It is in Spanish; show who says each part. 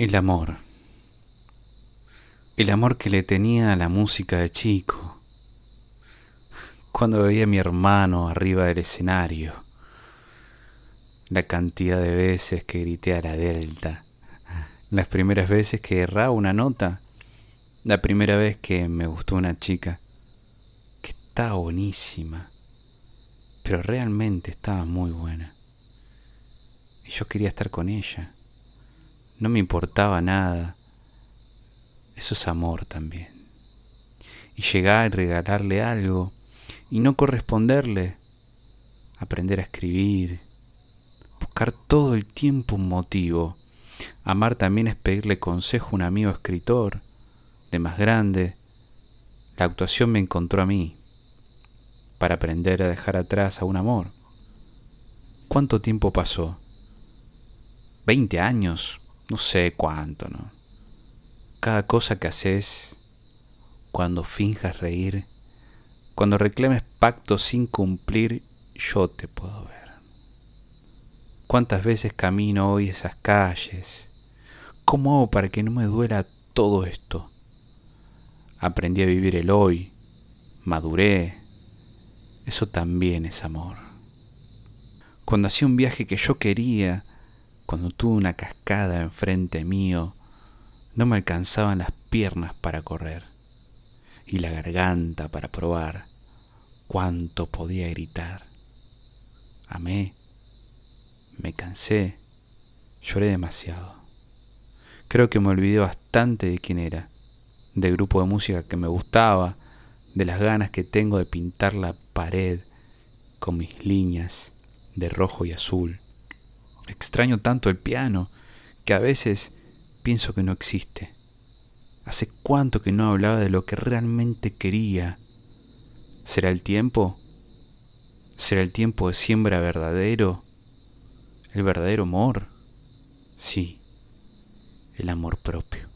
Speaker 1: El amor. El amor que le tenía a la música de chico. Cuando veía a mi hermano arriba del escenario. La cantidad de veces que grité a la delta. Las primeras veces que erraba una nota. La primera vez que me gustó una chica. Que estaba buenísima. Pero realmente estaba muy buena. Y yo quería estar con ella no me importaba nada. Eso es amor también. Y llegar y regalarle algo y no corresponderle. Aprender a escribir. Buscar todo el tiempo un motivo. Amar también es pedirle consejo a un amigo escritor, de más grande. La actuación me encontró a mí, para aprender a dejar atrás a un amor. ¿Cuánto tiempo pasó? ¿Veinte años? No sé cuánto, ¿no? Cada cosa que haces, cuando finjas reír, cuando reclames pacto sin cumplir, yo te puedo ver. ¿Cuántas veces camino hoy esas calles? ¿Cómo hago para que no me duela todo esto? Aprendí a vivir el hoy, maduré. Eso también es amor. Cuando hacía un viaje que yo quería, cuando tuve una cascada enfrente mío, no me alcanzaban las piernas para correr y la garganta para probar cuánto podía gritar. Amé, me cansé, lloré demasiado. Creo que me olvidé bastante de quién era, del grupo de música que me gustaba, de las ganas que tengo de pintar la pared con mis líneas de rojo y azul Extraño tanto el piano que a veces pienso que no existe. ¿Hace cuánto que no hablaba de lo que realmente quería? ¿Será el tiempo? ¿Será el tiempo de siembra verdadero? ¿El verdadero amor? Sí, el amor propio.